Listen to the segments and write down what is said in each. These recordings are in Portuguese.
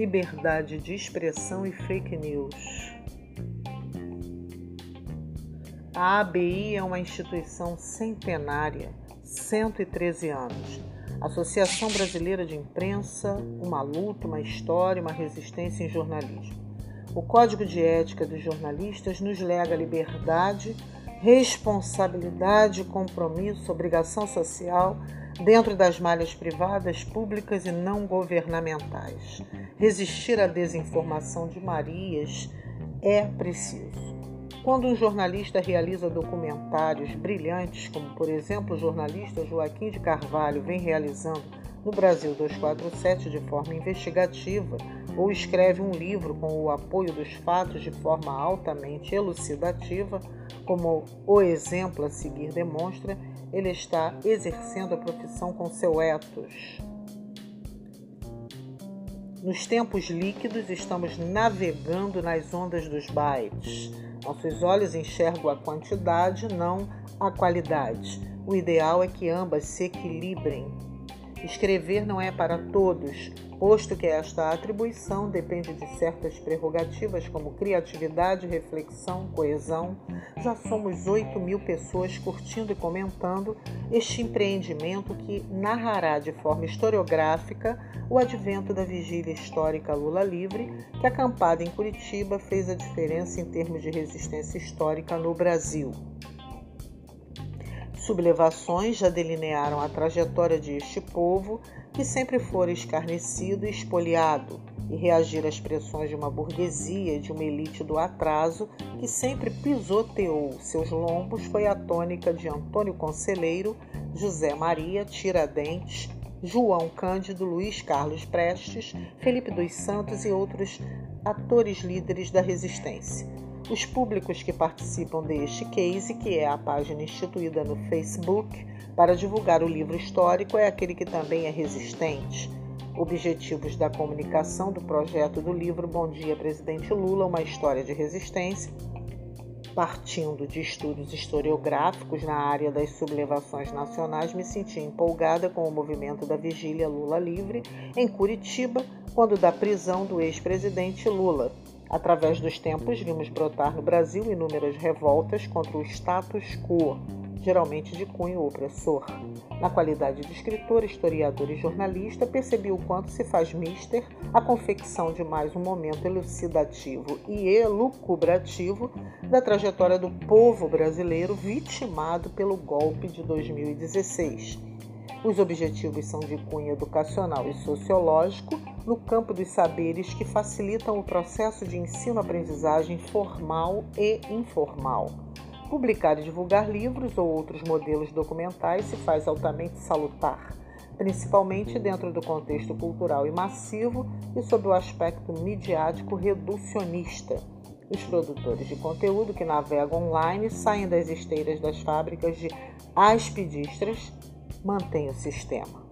liberdade de expressão e fake news. A ABI é uma instituição centenária, 113 anos. Associação Brasileira de Imprensa, uma luta, uma história, uma resistência em jornalismo. O Código de Ética dos Jornalistas nos lega liberdade, responsabilidade, compromisso, obrigação social dentro das malhas privadas, públicas e não governamentais. Resistir à desinformação de Marias é preciso. Quando um jornalista realiza documentários brilhantes, como por exemplo o jornalista Joaquim de Carvalho vem realizando no Brasil 247 de forma investigativa, ou escreve um livro com o apoio dos fatos de forma altamente elucidativa, como o exemplo a seguir demonstra, ele está exercendo a profissão com seu ethos. Nos tempos líquidos, estamos navegando nas ondas dos bytes. Nossos olhos enxergam a quantidade, não a qualidade. O ideal é que ambas se equilibrem. Escrever não é para todos, posto que esta atribuição depende de certas prerrogativas como criatividade, reflexão, coesão. Já somos 8 mil pessoas curtindo e comentando este empreendimento que narrará de forma historiográfica o advento da vigília histórica Lula Livre, que acampada em Curitiba fez a diferença em termos de resistência histórica no Brasil. Sublevações já delinearam a trajetória de este povo, que sempre fora escarnecido e espoliado, e reagir às pressões de uma burguesia de uma elite do atraso que sempre pisoteou seus lombos foi a tônica de Antônio Conselheiro, José Maria Tiradentes, João Cândido, Luiz Carlos Prestes, Felipe dos Santos e outros atores líderes da resistência os públicos que participam deste case, que é a página instituída no Facebook para divulgar o livro histórico, é aquele que também é resistente. Objetivos da comunicação do projeto do livro Bom Dia Presidente Lula, uma história de resistência, partindo de estudos historiográficos na área das sublevações nacionais, me senti empolgada com o movimento da Vigília Lula Livre em Curitiba, quando da prisão do ex-presidente Lula. Através dos tempos, vimos brotar no Brasil inúmeras revoltas contra o status quo, geralmente de cunho opressor. Na qualidade de escritor, historiador e jornalista, percebi o quanto se faz mister a confecção de mais um momento elucidativo e elucubrativo da trajetória do povo brasileiro vitimado pelo golpe de 2016 os objetivos são de cunho educacional e sociológico no campo dos saberes que facilitam o processo de ensino-aprendizagem formal e informal. Publicar e divulgar livros ou outros modelos documentais se faz altamente salutar, principalmente dentro do contexto cultural e massivo e sob o aspecto midiático reducionista. Os produtores de conteúdo que navegam online saem das esteiras das fábricas de aspidistras mantém o sistema.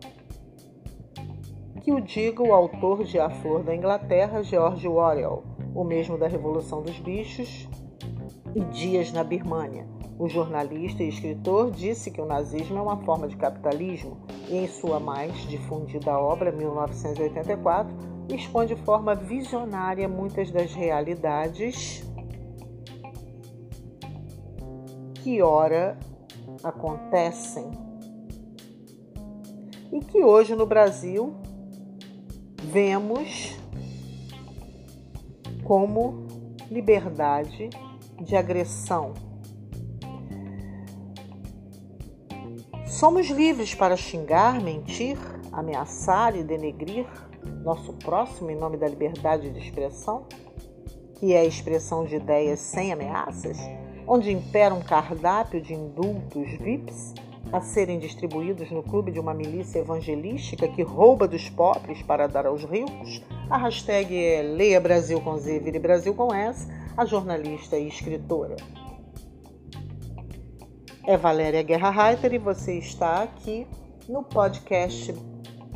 Que o diga o autor de A Flor da Inglaterra, George Orwell, o mesmo da Revolução dos Bichos e Dias na Birmânia. O jornalista e escritor disse que o nazismo é uma forma de capitalismo e, em sua mais difundida obra, 1984, expõe de forma visionária muitas das realidades que ora acontecem e que hoje no Brasil vemos como liberdade de agressão. Somos livres para xingar, mentir, ameaçar e denegrir nosso próximo em nome da liberdade de expressão, que é a expressão de ideias sem ameaças, onde impera um cardápio de indultos VIPs a serem distribuídos no clube de uma milícia evangelística que rouba dos pobres para dar aos ricos? A hashtag é Leia Brasil com Z, Vire Brasil com S, a jornalista e escritora. É Valéria Guerra Reiter e você está aqui no podcast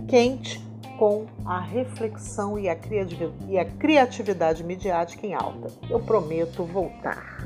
Quente com a reflexão e a criatividade midiática em alta. Eu prometo voltar.